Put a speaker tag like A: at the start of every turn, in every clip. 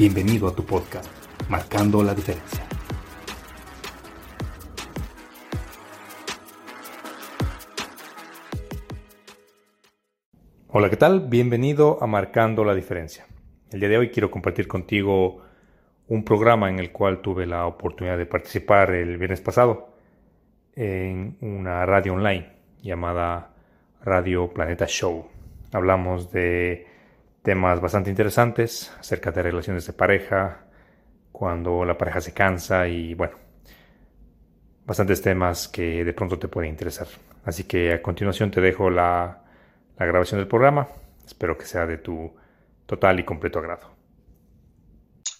A: Bienvenido a tu podcast, Marcando la Diferencia. Hola, ¿qué tal? Bienvenido a Marcando la Diferencia. El día de hoy quiero compartir contigo un programa en el cual tuve la oportunidad de participar el viernes pasado en una radio online llamada Radio Planeta Show. Hablamos de temas bastante interesantes acerca de relaciones de pareja, cuando la pareja se cansa y bueno, bastantes temas que de pronto te pueden interesar. Así que a continuación te dejo la, la grabación del programa. Espero que sea de tu total y completo agrado.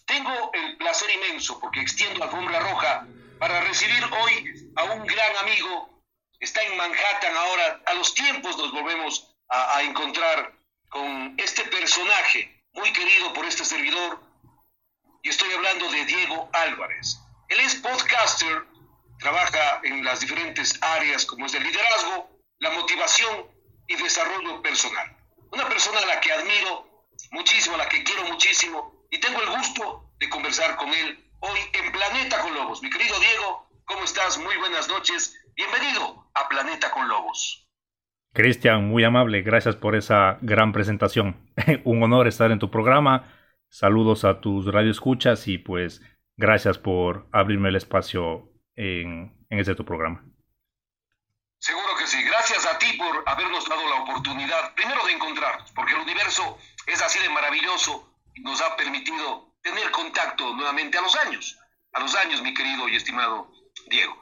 B: Tengo el placer inmenso porque extiendo alfombra roja para recibir hoy a un gran amigo. Está en Manhattan ahora. A los tiempos nos volvemos a, a encontrar con este personaje muy querido por este servidor, y estoy hablando de Diego Álvarez. Él es podcaster, trabaja en las diferentes áreas como es el liderazgo, la motivación y desarrollo personal. Una persona a la que admiro muchísimo, a la que quiero muchísimo, y tengo el gusto de conversar con él hoy en Planeta con Lobos. Mi querido Diego, ¿cómo estás? Muy buenas noches. Bienvenido a Planeta con Lobos.
A: Cristian, muy amable, gracias por esa gran presentación. Un honor estar en tu programa. Saludos a tus radioescuchas y pues gracias por abrirme el espacio en, en este tu programa.
B: Seguro que sí. Gracias a ti por habernos dado la oportunidad, primero de encontrarnos, porque el universo es así de maravilloso y nos ha permitido tener contacto nuevamente a los años. A los años, mi querido y estimado Diego.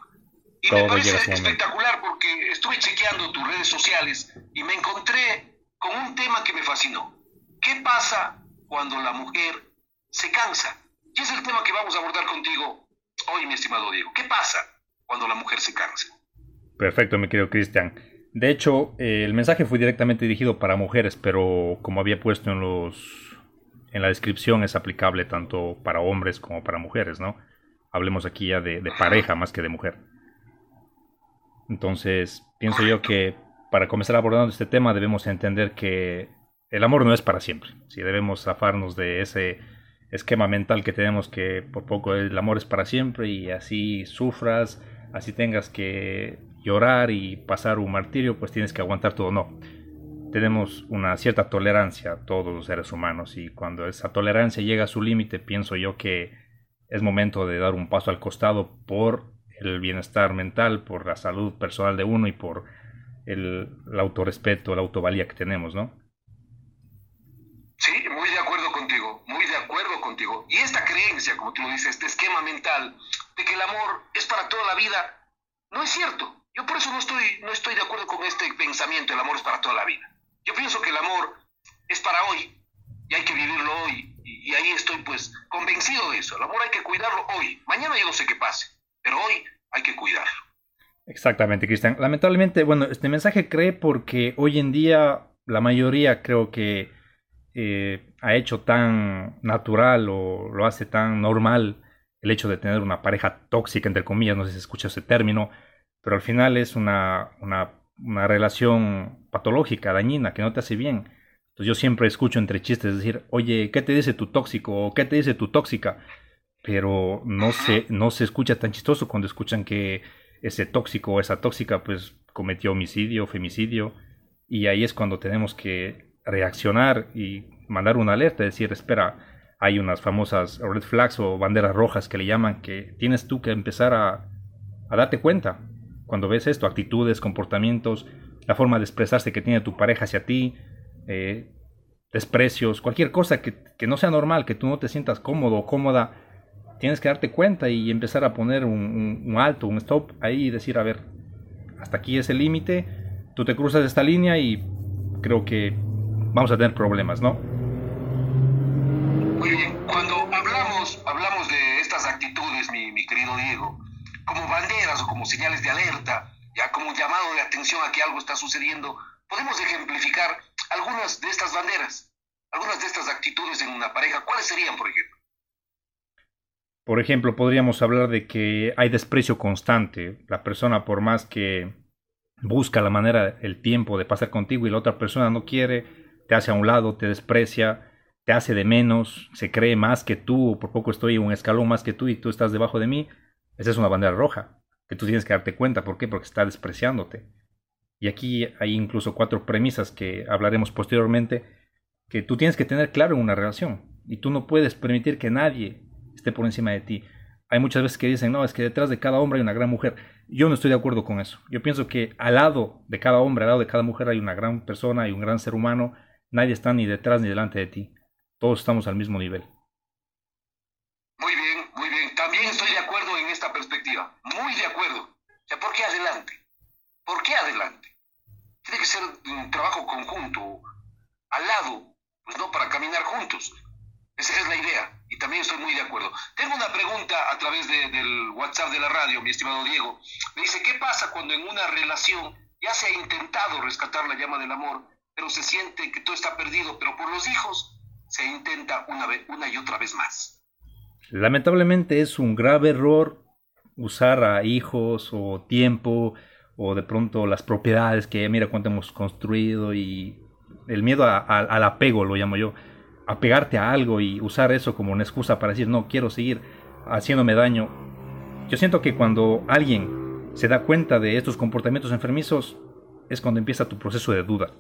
B: Y me parece espectacular porque estuve chequeando tus redes sociales y me encontré con un tema que me fascinó. ¿Qué pasa cuando la mujer se cansa? Y es el tema que vamos a abordar contigo hoy, mi estimado Diego. ¿Qué pasa cuando la mujer se cansa?
A: Perfecto, mi querido Cristian. De hecho, eh, el mensaje fue directamente dirigido para mujeres, pero como había puesto en los en la descripción es aplicable tanto para hombres como para mujeres, ¿no? Hablemos aquí ya de, de pareja más que de mujer. Entonces, pienso yo que para comenzar abordando este tema debemos entender que el amor no es para siempre. Si debemos zafarnos de ese esquema mental que tenemos que por poco el amor es para siempre y así sufras, así tengas que llorar y pasar un martirio, pues tienes que aguantar todo. No. Tenemos una cierta tolerancia todos los seres humanos y cuando esa tolerancia llega a su límite, pienso yo que es momento de dar un paso al costado por el bienestar mental, por la salud personal de uno y por el, el autorrespeto, la autovalía que tenemos, ¿no?
B: Sí, muy de acuerdo contigo, muy de acuerdo contigo. Y esta creencia, como tú dices, este esquema mental de que el amor es para toda la vida, no es cierto. Yo por eso no estoy, no estoy de acuerdo con este pensamiento, el amor es para toda la vida. Yo pienso que el amor es para hoy y hay que vivirlo hoy. Y, y ahí estoy pues convencido de eso. El amor hay que cuidarlo hoy. Mañana yo no sé qué pase pero hoy hay que cuidarlo.
A: Exactamente, Cristian. Lamentablemente, bueno, este mensaje cree porque hoy en día la mayoría creo que eh, ha hecho tan natural o lo hace tan normal el hecho de tener una pareja tóxica, entre comillas, no sé si escucha ese término, pero al final es una, una, una relación patológica, dañina, que no te hace bien. Entonces yo siempre escucho entre chistes decir, oye, ¿qué te dice tu tóxico? o ¿qué te dice tu tóxica? Pero no se, no se escucha tan chistoso cuando escuchan que ese tóxico o esa tóxica pues cometió homicidio, femicidio, y ahí es cuando tenemos que reaccionar y mandar una alerta, decir, espera, hay unas famosas red flags o banderas rojas que le llaman, que tienes tú que empezar a, darte cuenta cuando ves esto, actitudes, comportamientos, la forma de expresarse que tiene tu pareja hacia ti, eh, desprecios, cualquier cosa que, no sea normal, que tú no te sientas cómodo o cómoda, tienes que darte cuenta y empezar a poner un, alto, un stop ahí y decir, a ver, hasta aquí es el límite, tú te cruzas esta línea y creo que vamos a tener problemas, ¿no?
B: Muy bien, cuando hablamos, hablamos de estas actitudes, mi, mi querido Diego, como banderas o como señales de alerta, ya como un llamado de atención a que algo está sucediendo, podemos ejemplificar algunas de estas banderas, algunas de estas actitudes en una pareja. ¿Cuáles serían, por ejemplo?
A: Por ejemplo, podríamos hablar de que hay desprecio constante. La persona, por más que busca la manera, el tiempo de pasar contigo y la otra persona no quiere, te hace a un lado, te desprecia, te hace de menos, se cree más que tú, por poco estoy un escalón más que tú y tú estás debajo de mí, esa es una bandera roja, que tú tienes que darte cuenta. ¿Por qué? Porque está despreciándote. Y aquí hay incluso cuatro premisas que hablaremos posteriormente, que tú tienes que tener claro en una relación. Y tú no puedes permitir que nadie esté por encima de ti. Hay muchas veces que dicen, no, es que detrás de cada hombre hay una gran mujer. Yo no estoy de acuerdo con eso. Yo pienso que al lado de cada hombre, al lado de cada mujer hay una gran persona, hay un gran ser humano. Nadie está ni detrás ni delante de ti. Todos estamos al mismo nivel.
B: Muy bien, muy bien. También estoy de acuerdo en esta perspectiva. Muy de acuerdo. ¿por qué adelante? ¿Por qué adelante? Tiene que ser un trabajo conjunto, al lado, pues no para caminar juntos. Esa es la idea y también estoy muy de acuerdo. Tengo una pregunta a través del WhatsApp de la radio, mi estimado Diego. Me dice, ¿qué pasa cuando en una relación ya se ha intentado rescatar la llama del amor, pero se siente que todo está perdido, pero por los hijos se intenta una, vez, una y otra vez más?
A: Lamentablemente es un grave error usar a hijos o tiempo o de pronto las propiedades que mira cuánto hemos construido y el miedo al apego lo llamo yo apegarte a algo y usar eso como una excusa para decir no quiero seguir haciéndome daño. Yo siento que cuando alguien se da cuenta de estos comportamientos enfermizos es cuando empieza tu proceso de duda.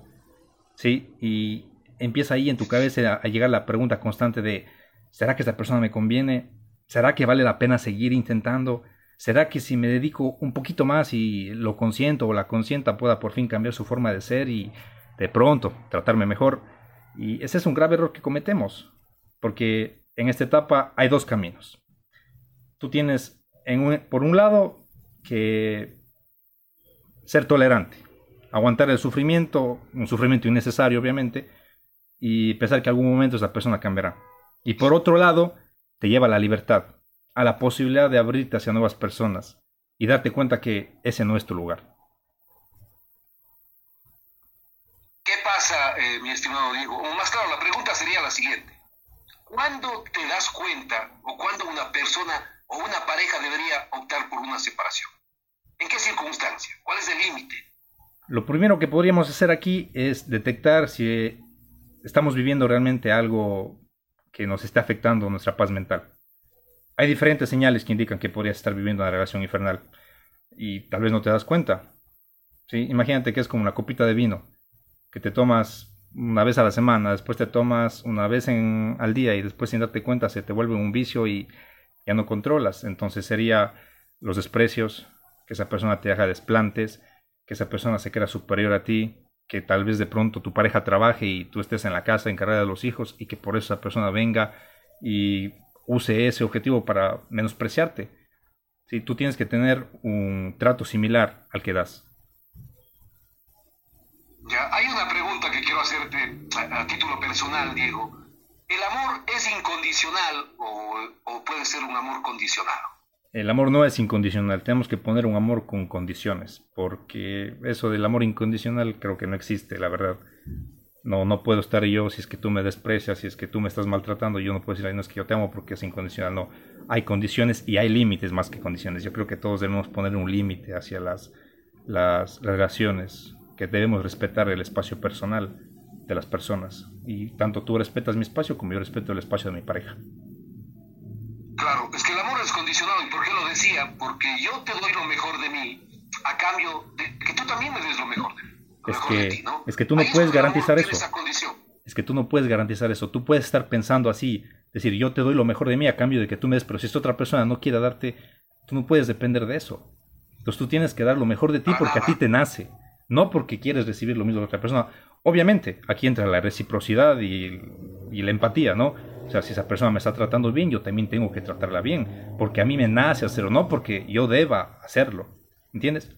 A: ¿Sí? Y empieza ahí en tu cabeza a, llegar la pregunta constante de ¿será que esta persona me conviene? ¿Será que vale la pena seguir intentando? ¿Será que si me dedico un poquito más y lo consiento o la consienta pueda por fin cambiar su forma de ser y de pronto tratarme mejor? Y ese es un grave error que cometemos, porque en esta etapa hay dos caminos. Tú tienes, en por un lado, que ser tolerante, aguantar el sufrimiento, un sufrimiento innecesario obviamente, y pensar que algún momento esa persona cambiará. Y por otro lado, te lleva a la libertad, a la posibilidad de abrirte hacia nuevas personas y darte cuenta que ese no es tu lugar.
B: Eh, mi estimado Diego? O más claro, la pregunta sería la siguiente. ¿Cuándo te das cuenta o cuándo una persona o una pareja debería optar por una separación? ¿En qué circunstancia? ¿Cuál es el límite?
A: Lo primero que podríamos hacer aquí es detectar si estamos viviendo realmente algo que nos está afectando nuestra paz mental. Hay diferentes señales que indican que podrías estar viviendo una relación infernal y tal vez no te das cuenta. Imagínate que es como una copita de vino que te tomas una vez a la semana, después te tomas una vez en, al día y después sin darte cuenta se te vuelve un vicio y ya no controlas. Entonces sería los desprecios, que esa persona te haga desplantes, que esa persona se crea superior a ti, que tal vez de pronto tu pareja trabaje y tú estés en la casa encargada de los hijos y que por eso esa persona venga y use ese objetivo para menospreciarte. Si tú tienes que tener un trato similar al que das.
B: Hay a, título personal, Diego. ¿El amor es incondicional o, puede ser un amor condicionado?
A: El amor no es incondicional, tenemos que poner un amor con condiciones, porque eso del amor incondicional creo que no existe, la verdad. No, no puedo estar yo si es que tú me desprecias, si es que tú me estás maltratando, yo no puedo decir, no es que yo te amo porque es incondicional, no. Hay condiciones y hay límites más que condiciones. Yo creo que todos debemos poner un límite hacia las, las relaciones, que debemos respetar el espacio personal de las personas. Y tanto tú respetas mi espacio como yo respeto el espacio de mi pareja.
B: Claro, es que el amor es condicionado. ¿Y por qué lo decía? Porque yo te doy lo mejor de mí a cambio de que tú también me des lo mejor de mí.
A: Es que, es que tú no puedes garantizar eso. Es que tú no puedes garantizar eso. Tú puedes estar pensando así decir, yo te doy lo mejor de mí a cambio de que tú me des, pero si esta otra persona no quiere darte, tú no puedes depender de eso. Entonces tú tienes que dar lo mejor de ti porque a ti te nace, no porque quieres recibir lo mismo de otra persona. Obviamente, aquí entra la reciprocidad y, la empatía, ¿no? O sea, si esa persona me está tratando bien, yo también tengo que tratarla bien, porque a mí me nace hacerlo, no porque yo deba hacerlo. ¿Entiendes?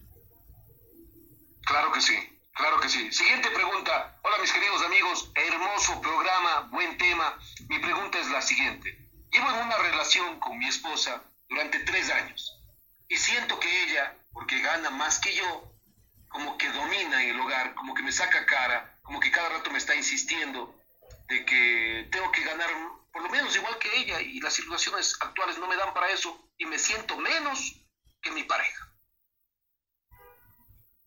B: Claro que sí, claro que sí. Siguiente pregunta. Hola mis queridos amigos, hermoso programa, buen tema. Mi pregunta es la siguiente. Llevo en una relación con mi esposa durante tres años y siento que ella, porque gana más que yo, como que domina en el hogar, como que me saca cara, como que cada rato me está insistiendo de que tengo que ganar por lo menos igual que ella y las situaciones actuales no me dan para eso y me siento menos que mi pareja.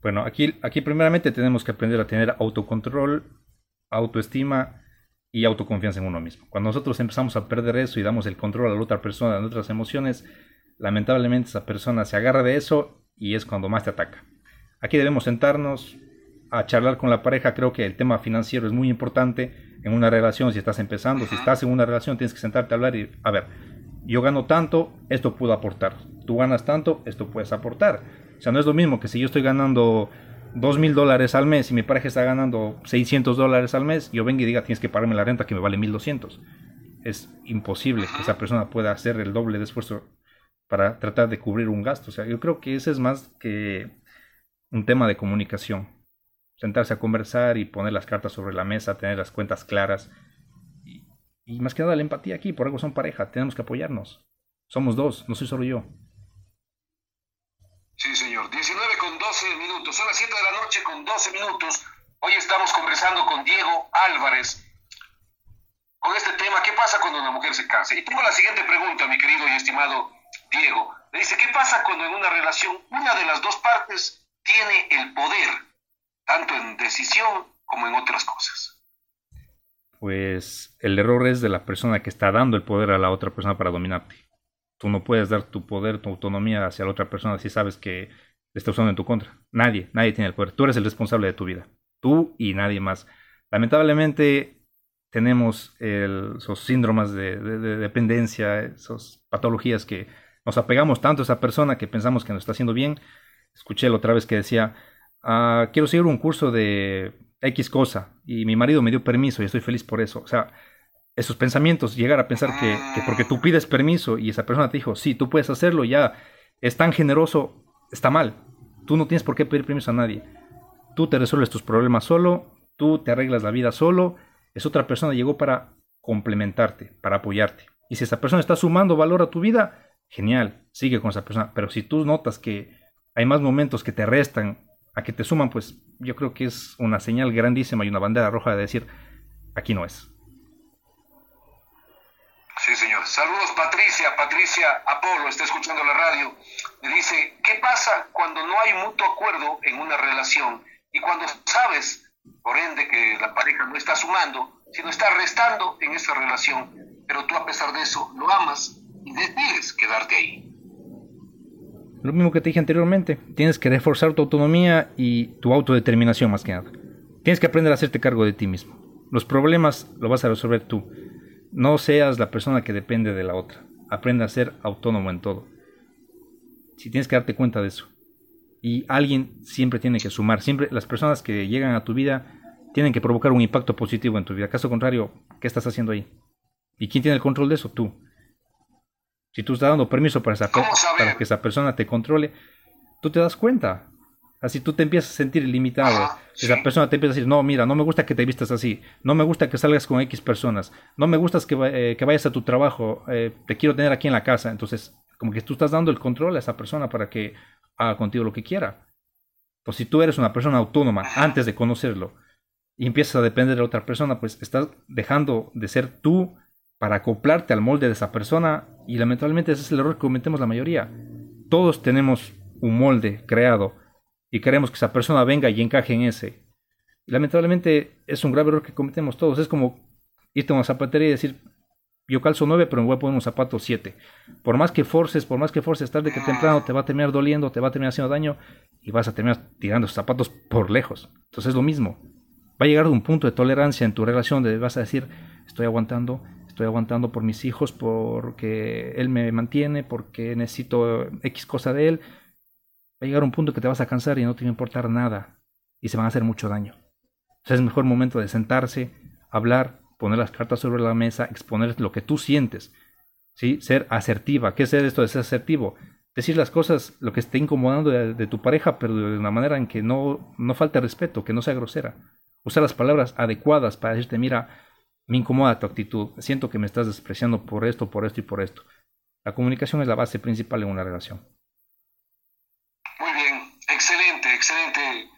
A: Bueno, aquí, aquí primeramente tenemos que aprender a tener autocontrol, autoestima y autoconfianza en uno mismo. Cuando nosotros empezamos a perder eso y damos el control a la otra persona de nuestras emociones, lamentablemente esa persona se agarra de eso y es cuando más te ataca. Aquí debemos sentarnos a charlar con la pareja. Creo que el tema financiero es muy importante en una relación, si estás empezando, si estás en una relación, tienes que sentarte a hablar y, a ver, yo gano tanto, esto puedo aportar. Tú ganas tanto, esto puedes aportar. O sea, no es lo mismo que si yo estoy ganando dos mil dólares al mes y mi pareja está ganando 600 dólares al mes, yo venga y diga, tienes que pagarme la renta que me vale 1200. Es imposible que esa persona pueda hacer el doble de esfuerzo para tratar de cubrir un gasto. O sea, yo creo que ese es más que un tema de comunicación sentarse a conversar y poner las cartas sobre la mesa, tener las cuentas claras. Y, más que nada la empatía aquí, por algo son pareja, tenemos que apoyarnos. Somos dos, no soy solo yo.
B: Sí, señor. 19 con 12 minutos. Son las 7 de la noche con 12 minutos. Hoy estamos conversando con Diego Álvarez con este tema. ¿Qué pasa cuando una mujer se cansa? Y tengo la siguiente pregunta, mi querido y estimado Diego. Me dice, ¿qué pasa cuando en una relación una de las dos partes tiene el poder tanto en decisión como en otras cosas.
A: Pues el error es de la persona que está dando el poder a la otra persona para dominarte. Tú no puedes dar tu poder, tu autonomía hacia la otra persona si sabes que le está usando en tu contra. Nadie, nadie tiene el poder. Tú eres el responsable de tu vida. Tú y nadie más. Lamentablemente tenemos esos síndromes de, de, dependencia, esas patologías que nos apegamos tanto a esa persona que pensamos que nos está haciendo bien. Escuché la otra vez que decía, Ah, quiero seguir un curso de X cosa y mi marido me dio permiso y estoy feliz por eso. O sea, esos pensamientos, llegar a pensar que, porque tú pides permiso y esa persona te dijo, sí, tú puedes hacerlo, ya es tan generoso, está mal. Tú no tienes por qué pedir permiso a nadie. Tú te resuelves tus problemas solo, tú te arreglas la vida solo. Es otra persona llegó para complementarte, para apoyarte. Y si esa persona está sumando valor a tu vida, genial, sigue con esa persona. Pero si tú notas que hay más momentos que te restan a que te suman, pues yo creo que es una señal grandísima y una bandera roja de decir, aquí no es.
B: Sí, señor. Saludos, Patricia. Patricia Apolo está escuchando la radio. Me dice, ¿qué pasa cuando no hay mutuo acuerdo en una relación y cuando sabes, por ende, que la pareja no está sumando, sino está restando en esa relación, pero tú a pesar de eso lo amas y decides quedarte ahí?
A: Lo mismo que te dije anteriormente, tienes que reforzar tu autonomía y tu autodeterminación más que nada. Tienes que aprender a hacerte cargo de ti mismo. Los problemas los vas a resolver tú. No seas la persona que depende de la otra. Aprende a ser autónomo en todo. Si tienes que darte cuenta de eso. Y alguien siempre tiene que sumar. Siempre las personas que llegan a tu vida tienen que provocar un impacto positivo en tu vida. Caso contrario, ¿qué estás haciendo ahí? ¿Y quién tiene el control de eso? Tú. Si tú estás dando permiso para, esa para que esa persona te controle, tú te das cuenta. Así tú te empiezas a sentir limitado. Esa persona te empieza a decir, no, mira, no me gusta que te vistas así. No me gusta que salgas con X personas. No me gusta que, eh, que vayas a tu trabajo. Eh, te quiero tener aquí en la casa. Entonces, como que tú estás dando el control a esa persona para que haga contigo lo que quiera. Pues si tú eres una persona autónoma antes de conocerlo y empiezas a depender de otra persona, pues estás dejando de ser tú para acoplarte al molde de esa persona y lamentablemente ese es el error que cometemos la mayoría. Todos tenemos un molde creado y queremos que esa persona venga y encaje en ese. Lamentablemente es un grave error que cometemos todos. Es como irte a una zapatería y decir, yo calzo 9, pero me voy a poner un zapato 7. Por más que forces, por más que forces, tarde que temprano te va a terminar doliendo, te va a terminar haciendo daño y vas a terminar tirando esos zapatos por lejos. Entonces es lo mismo. Va a llegar a un punto de tolerancia en tu relación donde vas a decir, estoy aguantando, estoy aguantando por mis hijos, porque él me mantiene, porque necesito X cosa de él, va a llegar un punto que te vas a cansar y no te va a importar nada y se van a hacer mucho daño. Sea, es mejor momento de sentarse, hablar, poner las cartas sobre la mesa, exponer lo que tú sientes, ¿sí? Ser asertiva. ¿Qué es esto de ser asertivo? Decir las cosas, lo que esté incomodando de, tu pareja, pero de una manera en que no, no falte respeto, que no sea grosera. Usar las palabras adecuadas para decirte, mira, me incomoda tu actitud, siento que me estás despreciando por esto, por esto y por esto. La comunicación es la base principal en una relación.
B: Muy bien, excelente, excelente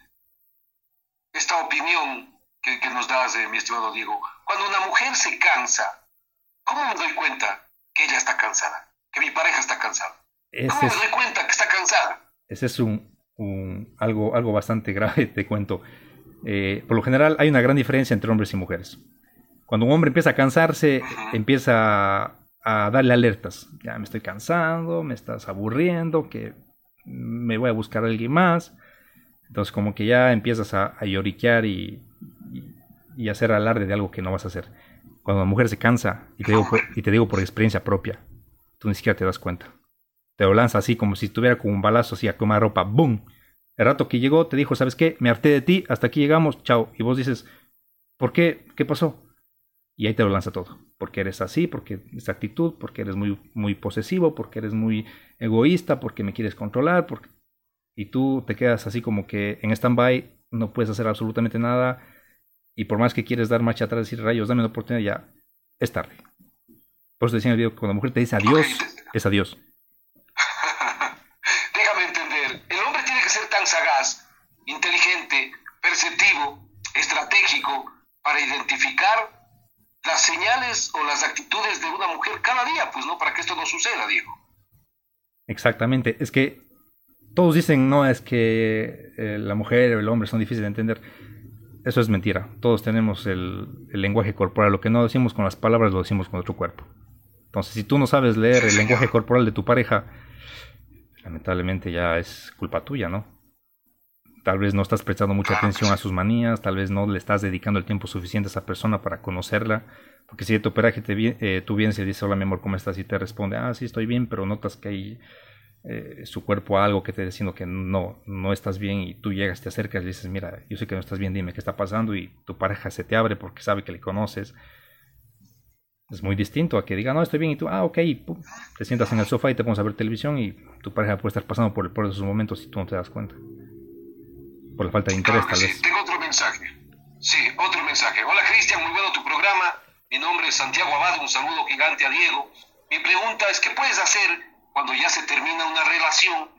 B: esta opinión que, nos das, eh, mi estimado Diego. Cuando una mujer se cansa, ¿cómo me doy cuenta que ella está cansada? Que mi pareja está cansada. ¿Cómo me doy cuenta que está cansada?
A: Ese es un, algo, algo bastante grave, te cuento. Eh, por lo general hay una gran diferencia entre hombres y mujeres. Cuando un hombre empieza a cansarse, empieza a, darle alertas. Ya me estoy cansando, me estás aburriendo, que me voy a buscar a alguien más. Entonces como que ya empiezas a, lloriquear y, y, hacer alarde de algo que no vas a hacer. Cuando la mujer se cansa, y te, digo por, y te digo por experiencia propia, tú ni siquiera te das cuenta. Te lo lanza así como si estuviera con un balazo así a comer ropa. ¡Bum! El rato que llegó te dijo, ¿sabes qué? Me harté de ti, hasta aquí llegamos, chao. Y vos dices, ¿por qué? ¿Qué pasó? Y ahí te lo lanza todo. Porque eres así, porque esa actitud, porque eres muy, muy posesivo, porque eres muy egoísta, porque me quieres controlar, y tú te quedas así como que en stand-by, no puedes hacer absolutamente nada, y por más que quieres dar marcha atrás y decir rayos, dame una oportunidad, ya es tarde. Por eso decía en el video, cuando la mujer te dice adiós, es adiós.
B: Déjame entender, el hombre tiene que ser tan sagaz, inteligente, perceptivo, estratégico, para identificar las señales o las actitudes de una mujer cada día, pues no, para que esto no suceda, Diego.
A: Exactamente, es que todos dicen, no, es que eh, la mujer o el hombre son difíciles de entender. Eso es mentira. Todos tenemos el, lenguaje corporal. Lo que no decimos con las palabras lo decimos con nuestro cuerpo. Entonces, si tú no sabes leer el lenguaje corporal de tu pareja, lamentablemente ya es culpa tuya, ¿no? Tal vez no estás prestando mucha atención a sus manías, tal vez no le estás dedicando el tiempo suficiente a esa persona para conocerla. Porque si de tu operaje te, eh, tú bien se dice, hola mi amor, ¿cómo estás? Y te responde, ah, sí, estoy bien, pero notas que hay eh, su cuerpo algo que te está diciendo que no, no estás bien y tú llegas, te acercas y dices, mira, yo sé que no estás bien, dime qué está pasando y tu pareja se te abre porque sabe que le conoces. Es muy distinto a que diga, no, estoy bien y tú, ah, ok, te sientas en el sofá y te pones a ver televisión y tu pareja puede estar pasando por, por esos momentos y tú no te das cuenta por la falta de interés, tal vez.
B: Tengo otro mensaje. Sí, otro mensaje. Hola Cristian, muy bueno tu programa. Mi nombre es Santiago Abad, un saludo gigante a Diego. Mi pregunta es, ¿qué puedes hacer cuando ya se termina una relación,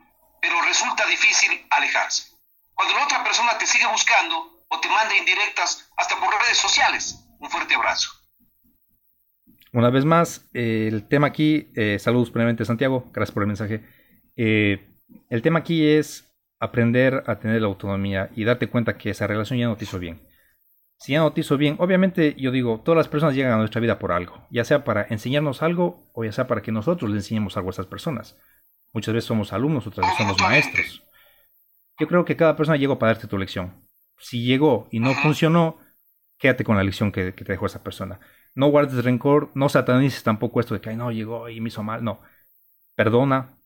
B: pero resulta difícil alejarse? Cuando la otra persona te sigue buscando o te manda indirectas hasta por redes sociales. Un fuerte abrazo.
A: Una vez más, el tema aquí, eh, saludos previamente Santiago, gracias por el mensaje. Eh, el tema aquí es aprender a tener la autonomía y darte cuenta que esa relación ya no te hizo bien. Si ya no te hizo bien, obviamente yo digo, todas las personas llegan a nuestra vida por algo, ya sea para enseñarnos algo o ya sea para que nosotros le enseñemos algo a esas personas. Muchas veces somos alumnos, otras veces somos maestros. Yo creo que cada persona llegó para darte tu lección. Si llegó y no funcionó, quédate con la lección que, te dejó esa persona. No guardes rencor, no satanices tampoco esto de que no llegó y me hizo mal. No. Perdona,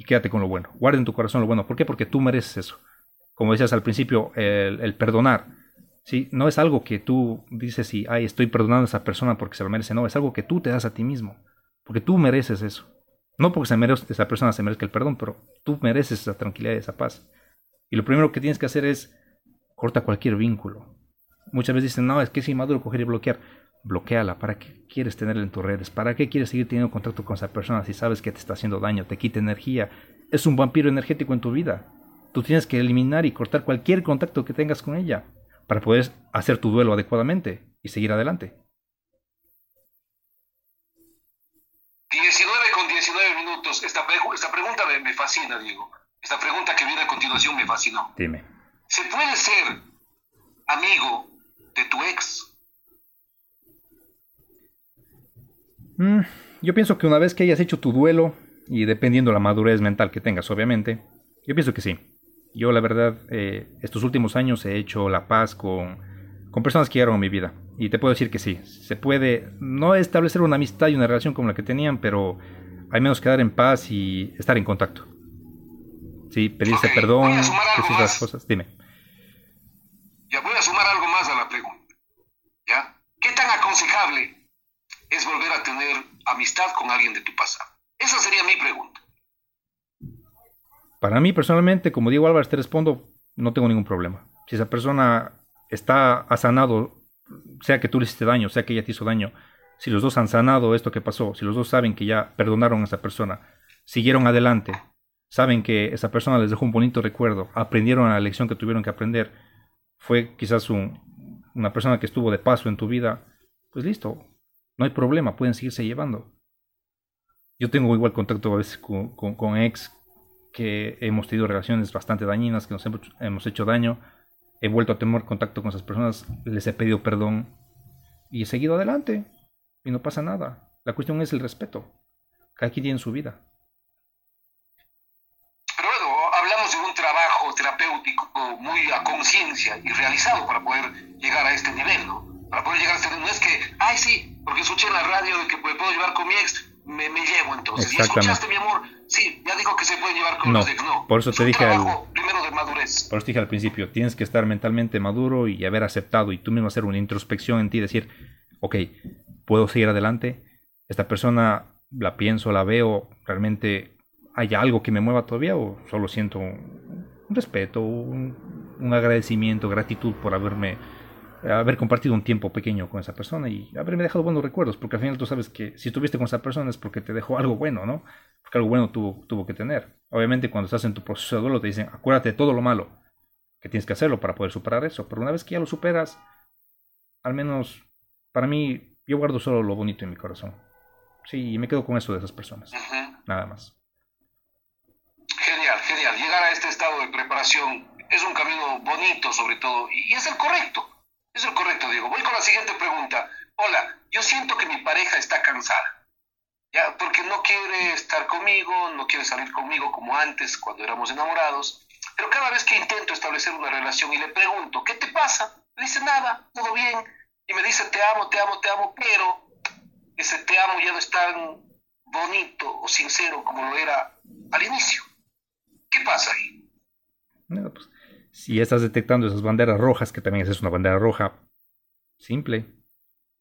A: y quédate con lo bueno. Guarda en tu corazón lo bueno. ¿Por qué? Porque tú mereces eso. Como decías al principio, el, perdonar. ¿sí? No es algo que tú dices y, ay, estoy perdonando a esa persona porque se lo merece. No, es algo que tú te das a ti mismo. Porque tú mereces eso. No porque se merece, esa persona se merezca el perdón, pero tú mereces esa tranquilidad y esa paz. Y lo primero que tienes que hacer es corta cualquier vínculo. Muchas veces dicen, no, es que es inmaduro coger y bloquear bloqueala. ¿Para qué quieres tenerla en tus redes? ¿Para qué quieres seguir teniendo contacto con esa persona si sabes que te está haciendo daño, te quita energía? Es un vampiro energético en tu vida. Tú tienes que eliminar y cortar cualquier contacto que tengas con ella para poder hacer tu duelo adecuadamente y seguir adelante.
B: 19 con 19 minutos. Esta, esta pregunta me, me fascina, Diego. Esta pregunta que viene a continuación me fascinó.
A: Dime.
B: ¿Se puede ser amigo de tu ex?
A: Mm, yo pienso que una vez que hayas hecho tu duelo, y dependiendo la madurez mental que tengas, obviamente, yo pienso que sí. Yo, la verdad, eh, estos últimos años he hecho la paz con, con personas que llegaron a mi vida. Y te puedo decir que sí, se puede no establecer una amistad y una relación como la que tenían, pero al menos quedar en paz y estar en contacto. Sí, pedirse perdón, decir las cosas. Dime.
B: Ya voy a sumar algo más a la pregunta. ¿Ya? ¿Qué tan aconsejable es volver a tener amistad con alguien de tu pasado? Esa sería mi pregunta.
A: Para mí personalmente, como Diego Álvarez te respondo, no tengo ningún problema. Si esa persona está ha sanado, sea que tú le hiciste daño, sea que ella te hizo daño, si los dos han sanado esto que pasó, si los dos saben que ya perdonaron a esa persona, siguieron adelante, saben que esa persona les dejó un bonito recuerdo, aprendieron la lección que tuvieron que aprender, fue quizás una persona que estuvo de paso en tu vida, pues listo, no hay problema, pueden seguirse llevando. Yo tengo igual contacto a veces con, ex que hemos tenido relaciones bastante dañinas, que nos hemos hecho daño, he vuelto a tener contacto con esas personas, les he pedido perdón y he seguido adelante y no pasa nada. La cuestión es el respeto. Cada quien tiene su vida.
B: Pero bueno, hablamos de un trabajo terapéutico muy a conciencia y realizado para poder llegar a este nivel, ¿no? Para poder llegar a este. No es que, ay, sí, porque escuché en la radio de que me puedo llevar con mi ex, me, llevo entonces. ¿Y escuchaste, mi amor? Sí, ya dijo que se puede llevar con
A: no,
B: los ex. No,
A: por eso te dije
B: al, primero de madurez.
A: Por eso te dije al principio, tienes que estar mentalmente maduro y haber aceptado y tú mismo hacer una introspección en ti y decir, ok, puedo seguir adelante, esta persona la pienso, la veo, realmente hay algo que me mueva todavía o solo siento un, respeto, un, un agradecimiento, gratitud por haberme haber compartido un tiempo pequeño con esa persona y haberme dejado buenos recuerdos, porque al final tú sabes que si estuviste con esa persona es porque te dejó algo bueno, ¿no? Porque algo bueno tuvo, tuvo que tener. Obviamente cuando estás en tu proceso de duelo te dicen, acuérdate de todo lo malo, que tienes que hacerlo para poder superar eso, pero una vez que ya lo superas, al menos para mí, yo guardo solo lo bonito en mi corazón. Sí, y me quedo con eso de esas personas. Nada más.
B: Genial, genial. Llegar a este estado de preparación es un camino bonito sobre todo y es el correcto es el correcto, Diego. Voy con la siguiente pregunta. Hola, yo siento que mi pareja está cansada. Porque no quiere estar conmigo, no quiere salir conmigo como antes, cuando éramos enamorados. Pero cada vez que intento establecer una relación y le pregunto, ¿qué te pasa? Me dice nada, todo bien. Y me dice, te amo, te amo, te amo, pero ese te amo ya no es tan bonito o sincero como lo era al inicio. ¿Qué pasa ahí?
A: No, pues si estás detectando esas banderas rojas, que también es una bandera roja, simple.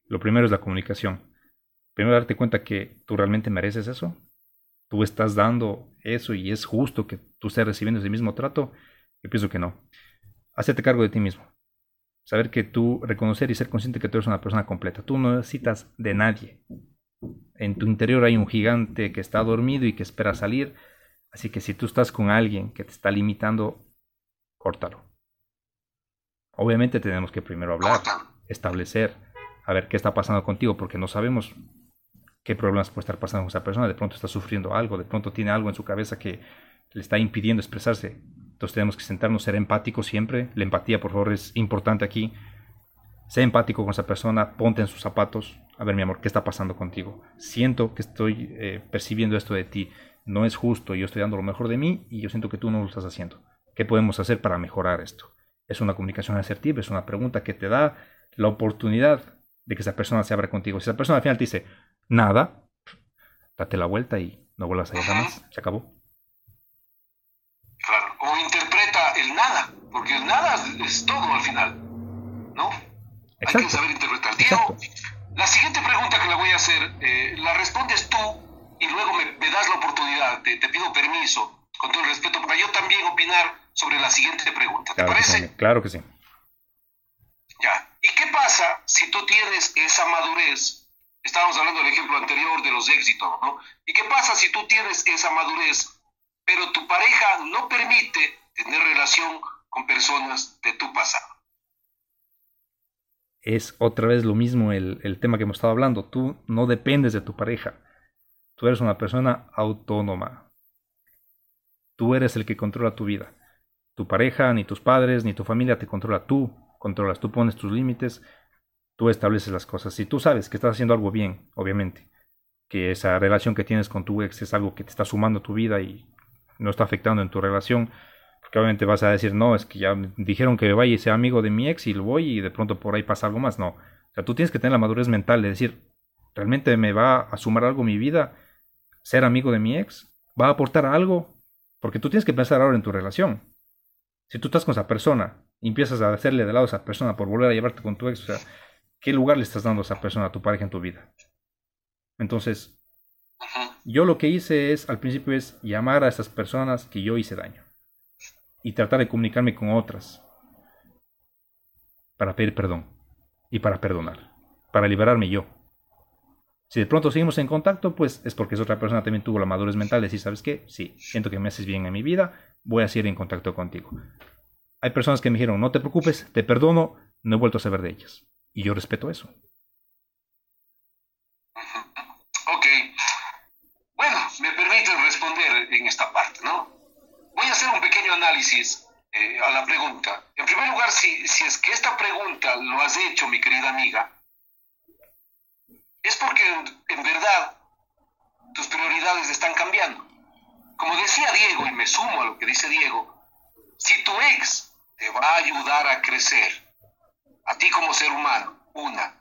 A: Lo primero es la comunicación. Primero darte cuenta que tú realmente mereces eso. Tú estás dando eso y es justo que tú estés recibiendo ese mismo trato. Yo pienso que no. Hacerte cargo de ti mismo. Saber que tú, reconocer y ser consciente que tú eres una persona completa. Tú no necesitas de nadie. En tu interior hay un gigante que está dormido y que espera salir. Así que si tú estás con alguien que te está limitando, córtalo. Obviamente tenemos que primero hablar, establecer, a ver qué está pasando contigo, porque no sabemos qué problemas puede estar pasando con esa persona. De pronto está sufriendo algo, de pronto tiene algo en su cabeza que le está impidiendo expresarse. Entonces tenemos que sentarnos, ser empáticos siempre. La empatía, por favor, es importante aquí. Sé empático con esa persona, ponte en sus zapatos. A ver, mi amor, ¿qué está pasando contigo? Siento que estoy eh, percibiendo esto de ti. No es justo, yo estoy dando lo mejor de mí y yo siento que tú no lo estás haciendo. ¿Qué podemos hacer para mejorar esto? Es una comunicación asertiva, es una pregunta que te da la oportunidad de que esa persona se abra contigo. Si esa persona al final te dice nada, date la vuelta y no vuelvas a ir más. Se acabó.
B: Claro, o interpreta el nada, porque el nada es todo al final, ¿no? Hay que saber interpretar. Diego, la siguiente pregunta que le voy a hacer, eh, la respondes tú y luego me, das la oportunidad, te, te pido permiso con todo el respeto, para yo también opinar sobre la siguiente pregunta. ¿Te parece?
A: claro que sí.
B: Ya. ¿Y qué pasa si tú tienes esa madurez? Estábamos hablando del ejemplo anterior de los éxitos, ¿no? ¿Y qué pasa si tú tienes esa madurez, pero tu pareja no permite tener relación con personas de tu pasado?
A: Es otra vez lo mismo el, el tema que hemos estado hablando. Tú no dependes de tu pareja. Tú eres una persona autónoma Tú eres el que controla tu vida. Tu pareja, ni tus padres, ni tu familia te controla. Tú controlas, tú pones tus límites, tú estableces las cosas. Si tú sabes que estás haciendo algo bien, obviamente, que esa relación que tienes con tu ex es algo que te está sumando a tu vida y no está afectando en tu relación, porque obviamente vas a decir, no, es que ya dijeron que me vaya y sea amigo de mi ex y lo voy y de pronto por ahí pasa algo más. No, O sea, tú tienes que tener la madurez mental de decir, ¿realmente me va a sumar algo mi vida ser amigo de mi ex? ¿Va a aportar algo? Porque tú tienes que pensar ahora en tu relación. Si tú estás con esa persona y empiezas a hacerle de lado a esa persona por volver a llevarte con tu ex, o sea, ¿qué lugar le estás dando a esa persona, a tu pareja en tu vida? Entonces, yo lo que hice es, al principio, es llamar a esas personas que yo hice daño y tratar de comunicarme con otras para pedir perdón y para perdonar, para liberarme yo. Si de pronto seguimos en contacto, pues es porque esa otra persona también tuvo la madurez mental de decir, ¿sabes qué? Sí, siento que me haces bien en mi vida, voy a seguir en contacto contigo. Hay personas que me dijeron, no te preocupes, te perdono, no he vuelto a saber de ellas. Y yo respeto eso.
B: Ok. Bueno, me permite responder en esta parte, ¿no? Voy a hacer un pequeño análisis eh, a la pregunta. En primer lugar, si, si es que esta pregunta lo has hecho, mi querida amiga, es porque en, verdad tus prioridades están cambiando. Como decía Diego, y me sumo a lo que dice Diego, si tu ex te va a ayudar a crecer, a ti como ser humano, una,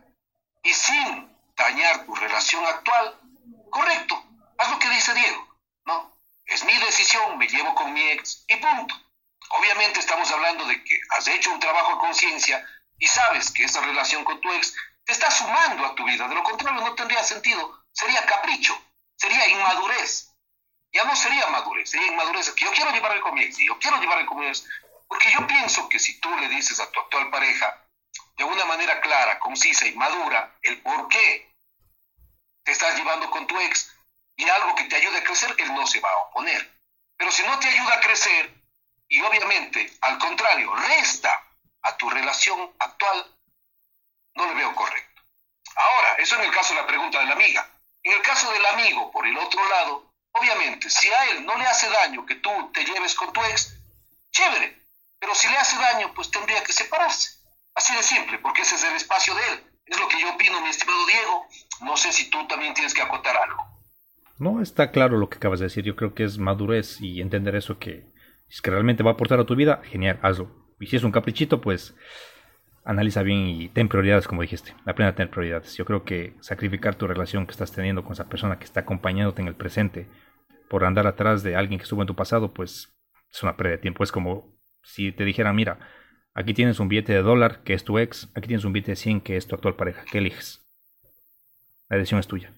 B: y sin dañar tu relación actual, correcto, haz lo que dice Diego, ¿no? Es mi decisión, me llevo con mi ex y punto. Obviamente estamos hablando de que has hecho un trabajo a conciencia y sabes que esa relación con tu ex te está sumando a tu vida. De lo contrario, no tendría sentido. Sería capricho, sería inmadurez. Ya no sería madurez, sería inmadurez. Que yo quiero mi ex, y yo quiero llevarme con mi ex. Porque yo pienso que si tú le dices a tu actual pareja, de una manera clara, concisa y madura, el por qué te estás llevando con tu ex y algo que te ayude a crecer, él no se va a oponer. Pero si no te ayuda a crecer, y obviamente, al contrario, resta a tu relación actual, no le veo correcto. Ahora, eso en el caso de la pregunta de la amiga. En el caso del amigo, por el otro lado, obviamente, si a él no le hace daño que tú te lleves con tu ex, chévere. Pero si le hace daño, pues tendría que separarse. Así de simple, porque ese es el espacio de él. Es lo que yo opino, mi estimado Diego. No sé si tú también tienes que acotar algo.
A: No, está claro lo que acabas de decir. Yo creo que es madurez y entender eso que es que realmente va a aportar a tu vida, genial, hazlo. Y si es un caprichito, pues analiza bien y ten prioridades, como dijiste. Aprende a tener prioridades. Yo creo que sacrificar tu relación que estás teniendo con esa persona que está acompañándote en el presente por andar atrás de alguien que estuvo en tu pasado, pues es una pérdida de tiempo. Es como si te dijera, mira, aquí tienes un billete de dólar que es tu ex, aquí tienes un billete de 100 que es tu actual pareja. ¿Qué eliges? La decisión es tuya.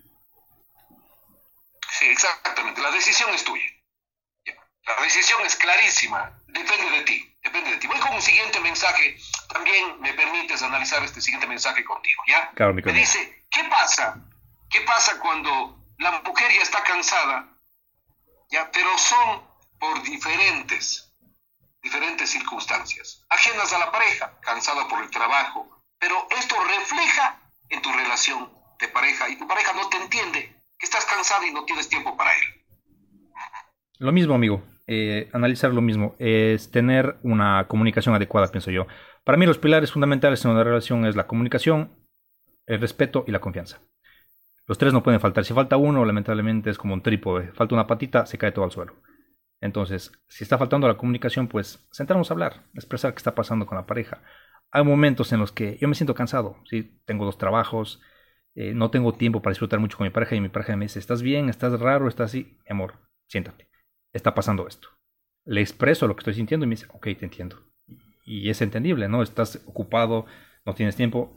B: Sí, exactamente. La decisión es tuya. La decisión es clarísima, depende de ti, depende de ti. Voy con un siguiente mensaje, también me permites analizar este siguiente mensaje contigo, ¿ya?
A: Claro,
B: me dice, ¿qué pasa? ¿Qué pasa cuando la mujer ya está cansada? ¿Ya? Pero son por diferentes, diferentes circunstancias, ajenas a la pareja, cansada por el trabajo, pero esto refleja en tu relación de pareja y tu pareja no te entiende que estás cansada y no tienes tiempo para él.
A: Lo mismo, amigo. Eh, analizar lo mismo. Es tener una comunicación adecuada, pienso yo. Para mí los pilares fundamentales en una relación es la comunicación, el respeto y la confianza. Los tres no pueden faltar. Si falta uno, lamentablemente es como un trípode. Falta una patita, se cae todo al suelo. Entonces, si está faltando la comunicación, pues sentarnos a hablar, expresar qué está pasando con la pareja. Hay momentos en los que yo me siento cansado. ¿sí? Tengo dos trabajos, eh, no tengo tiempo para disfrutar mucho con mi pareja y mi pareja me dice, ¿estás bien? ¿Estás raro? ¿Estás así? Mi amor, siéntate está pasando esto. Le expreso lo que estoy sintiendo y me dice, ok, te entiendo. Y es entendible, ¿no? Estás ocupado, no tienes tiempo.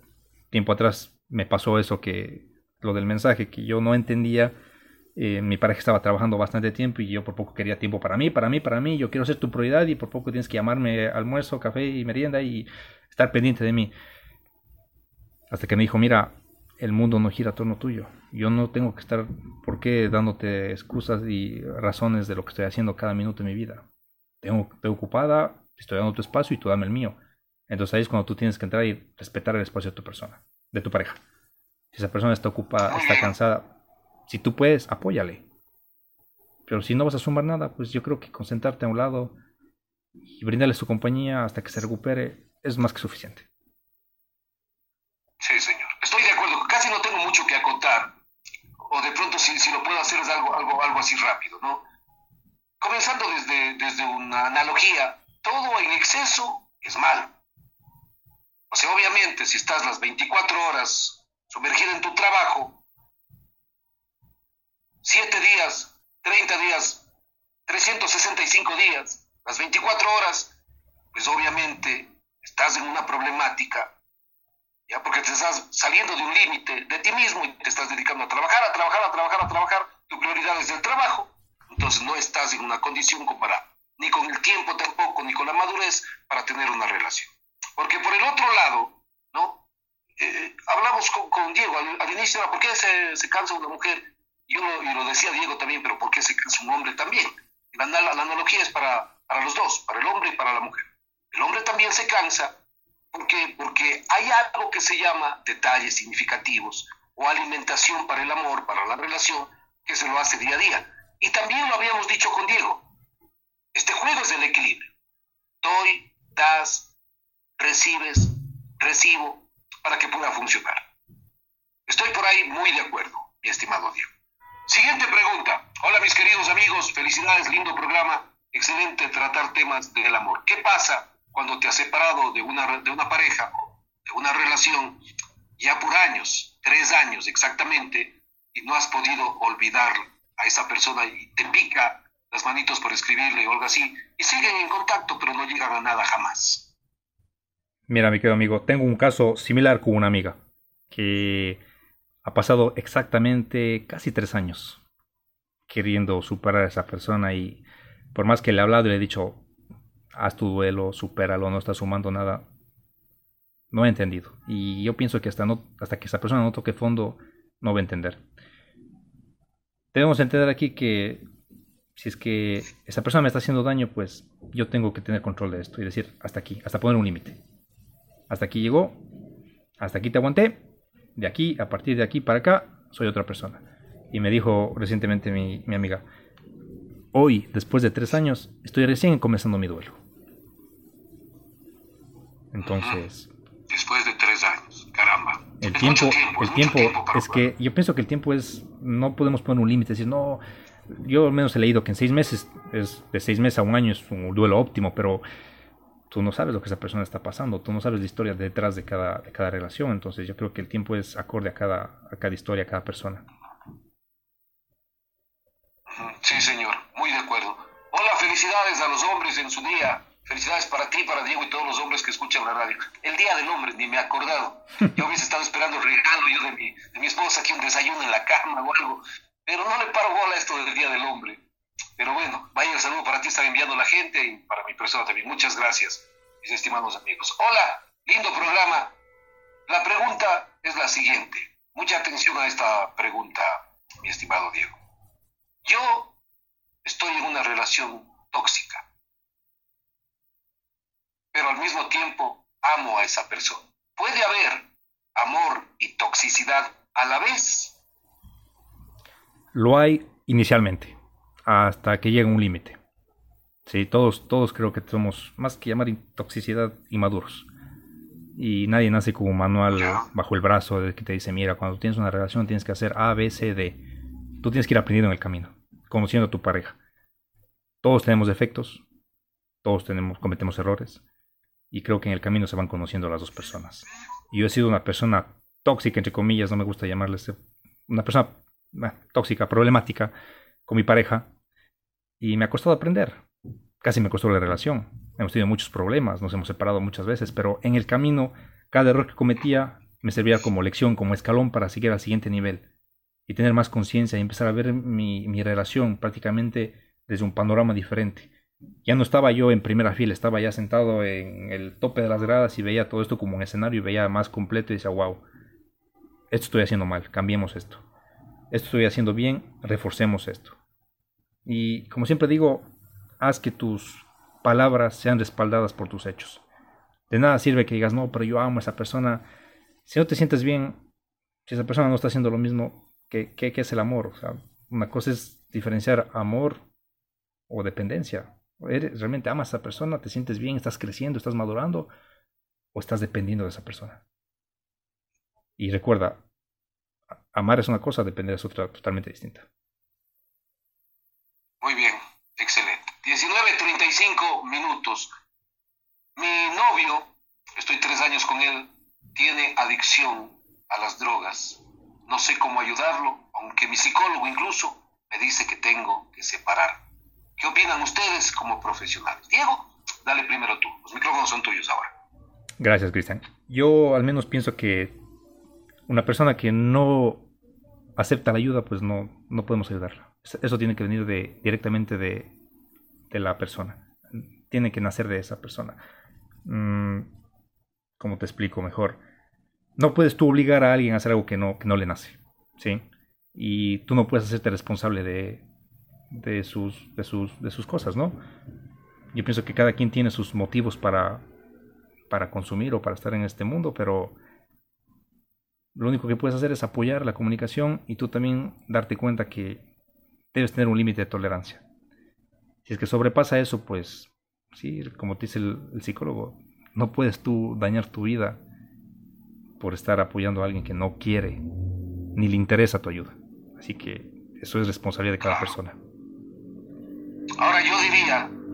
A: Tiempo atrás me pasó eso que, lo del mensaje, que yo no entendía. Eh, mi pareja estaba trabajando bastante tiempo y yo por poco quería tiempo para mí, para mí, para mí. Yo quiero ser tu prioridad y por poco tienes que llamarme almuerzo, café y merienda y estar pendiente de mí. Hasta que me dijo, mira, el mundo no gira a torno tuyo. Yo no tengo que estar, ¿por qué dándote excusas y razones de lo que estoy haciendo cada minuto de mi vida? Tengo, estoy ocupada, estoy dando tu espacio y tú dame el mío. Entonces ahí es cuando tú tienes que entrar y respetar el espacio de tu persona, de tu pareja. Si esa persona está ocupada, está cansada, si tú puedes, apóyale. Pero si no vas a sumar nada, pues yo creo que concentrarte a un lado y brindarle su compañía hasta que se recupere es más que suficiente.
B: Sí, señor casi no tengo mucho que acotar, o de pronto si, si lo puedo hacer es algo, algo, algo así rápido, ¿no? Comenzando desde, desde una analogía, todo en exceso es malo. O sea, obviamente, si estás las 24 horas sumergido en tu trabajo, 7 días, 30 días, 365 días, las 24 horas, pues obviamente estás en una problemática, ya porque te estás saliendo de un límite de ti mismo y te estás dedicando a trabajar, a trabajar, a trabajar, a trabajar, tu prioridad es el trabajo, entonces no estás en una condición comparada, ni con el tiempo tampoco, ni con la madurez para tener una relación. Porque por el otro lado, ¿no? Eh, hablamos con, Diego al, inicio, ¿por qué se, se cansa una mujer? Yo y lo decía Diego también, pero ¿por qué se cansa un hombre también? La, la, analogía es para, para los dos, para el hombre y para la mujer. El hombre también se cansa porque, porque hay algo que se llama detalles significativos o alimentación para el amor, para la relación, que se lo hace día a día. Y también lo habíamos dicho con Diego. Este juego es del equilibrio. Doy, das, recibes, recibo, para que pueda funcionar. Estoy por ahí muy de acuerdo, mi estimado Diego. Siguiente pregunta. Hola mis queridos amigos, felicidades, lindo programa. Excelente tratar temas del amor. ¿Qué pasa cuando te has separado de una, de una pareja, de una relación, ya por años, tres años exactamente, y no has podido olvidar a esa persona y te pica las manitos por escribirle o algo así, y siguen en contacto, pero no llegan a nada jamás?
A: Mira, mi querido amigo, tengo un caso similar con una amiga que ha pasado exactamente casi tres años queriendo superar a esa persona y por más que le he hablado y le he dicho, haz tu duelo, supéralo, no estás sumando nada, no he entendido. Y yo pienso que hasta, no, hasta que esa persona no toque fondo, no va a entender. Debemos entender aquí que si es que esa persona me está haciendo daño, pues yo tengo que tener control de esto y decir hasta aquí, hasta poner un límite. Hasta aquí llegó, hasta aquí te aguanté, de aquí, a partir de aquí para acá, soy otra persona. Y me dijo recientemente mi, amiga, hoy, después de tres años, estoy recién comenzando mi duelo. Entonces...
B: Después de tres años, caramba.
A: El tiempo, el tiempo, es que yo pienso que el tiempo es, no podemos poner un límite, decir, no, yo al menos he leído que en seis meses, es de seis meses a un año es un duelo óptimo, pero tú no sabes lo que esa persona está pasando, tú no sabes la historia detrás de cada, de cada relación, entonces yo creo que el tiempo es acorde a cada, a cada historia, a cada persona.
B: Sí, señor, muy de acuerdo. Hola, felicidades a los hombres en su día. Felicidades para ti, para Diego y todos los hombres que escuchan la radio. El Día del Hombre, ni me he acordado. Yo hubiese estado esperando el regalo yo de mi, de mi esposa aquí, un desayuno en la cama o algo. Pero no le paro bola a esto del Día del Hombre. Pero bueno, vaya el saludo para ti, está enviando la gente y para mi persona también. Muchas gracias, mis estimados amigos. Hola, lindo programa. La pregunta es la siguiente. Mucha atención a esta pregunta, mi estimado Diego. Yo estoy en una relación tóxica, pero al mismo tiempo amo a esa persona. ¿Puede haber amor y toxicidad a la vez?
A: Lo hay inicialmente hasta que llega un límite. Sí, todos, todos creo que somos más que llamar toxicidad inmaduros. Y nadie nace como un manual bajo el brazo de que te dice, mira, cuando tienes una relación tienes que hacer A, B, C, D. Tú tienes que ir aprendiendo en el camino, conociendo a tu pareja. Todos tenemos defectos, todos tenemos, cometemos errores. Y creo que en el camino se van conociendo las dos personas. Yo he sido una persona tóxica, entre comillas, no me gusta llamarles, una persona tóxica, problemática, con mi pareja y me ha costado aprender. Casi me costó la relación. Hemos tenido muchos problemas, nos hemos separado muchas veces, pero en el camino, cada error que cometía me servía como lección, como escalón para seguir al siguiente nivel y tener más conciencia y empezar a ver mi relación prácticamente desde un panorama diferente. Ya no estaba yo en primera fila, estaba ya sentado en el tope de las gradas y veía todo esto como un escenario y veía más completo y decía, wow, esto estoy haciendo mal, cambiemos esto esto estoy haciendo bien, reforcemos esto. Y como siempre digo, haz que tus palabras sean respaldadas por tus hechos. De nada sirve que digas, no, pero yo amo a esa persona. Si no te sientes bien, si esa persona no está haciendo lo mismo, ¿qué, qué, es el amor? Una cosa es diferenciar amor o dependencia. ¿Eres, ¿Realmente amas a esa persona? ¿Te sientes bien? ¿Estás creciendo? ¿Estás madurando? ¿O estás dependiendo de esa persona? Y recuerda, amar es una cosa, depender es otra totalmente distinta.
B: Muy bien, excelente. 19.35 minutos. Mi novio estoy tres años con él, tiene adicción a las drogas. No sé cómo ayudarlo, aunque mi psicólogo incluso me dice que tengo que separar. ¿Qué opinan ustedes como profesionales? Diego, dale primero tú. Los micrófonos son tuyos ahora.
A: Gracias, Cristian. Yo al menos pienso que una persona que no acepta la ayuda, pues no, no podemos ayudarla. Eso tiene que venir de, directamente de, de la persona. Tiene que nacer de esa persona. Mm, ¿Cómo te explico mejor? No puedes tú obligar a alguien a hacer algo que no, que no le nace. ¿sí? Y tú no puedes hacerte responsable de, de, sus, de, sus, de sus cosas, ¿no? Yo pienso que cada quien tiene sus motivos para, para consumir o para estar en este mundo, pero lo único que puedes hacer es apoyar la comunicación y tú también darte cuenta que debes tener un límite de tolerancia. Si es que sobrepasa eso, pues sí, como te dice el, psicólogo, no puedes tú dañar tu vida por estar apoyando a alguien que no quiere ni le interesa tu ayuda. Así que eso es responsabilidad de cada persona.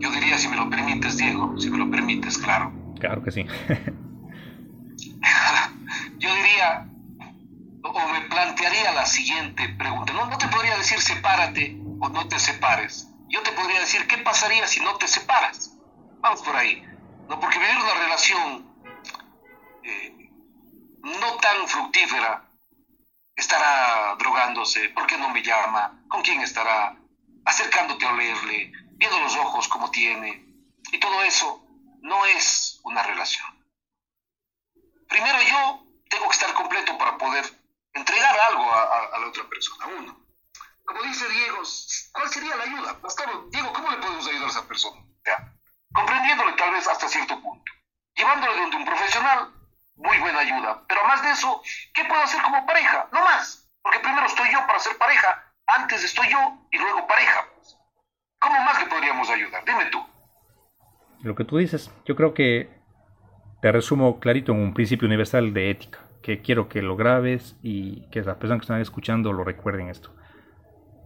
B: Ahora yo diría, yo diría si me lo permites, Diego, si me lo permites, claro.
A: Claro que sí.
B: yo diría, o me plantearía la siguiente pregunta. No, no te podría decir sepárate o no te separes. Yo te podría decir qué pasaría si no te separas. Vamos por ahí. No, porque vivir una relación eh, no tan fructífera, estará drogándose, ¿por qué no me llama? ¿Con quién estará? Acercándote a olerle, viendo los ojos como tiene. Y todo eso no es una relación. Primero yo tengo que estar completo para poder entregar algo a, la otra persona, uno. Como dice Diego, ¿cuál sería la ayuda? Diego, ¿cómo le podemos ayudar a esa persona? comprendiéndole tal vez hasta cierto punto. Llevándole donde un profesional, muy buena ayuda. Pero más de eso, ¿qué puedo hacer como pareja? No más. Porque primero estoy yo para ser pareja, antes estoy yo y luego pareja. ¿Cómo más le podríamos ayudar? Dime tú.
A: Lo que tú dices, yo creo que te resumo clarito en un principio universal de ética que quiero que lo grabes y que las personas que están escuchando lo recuerden esto.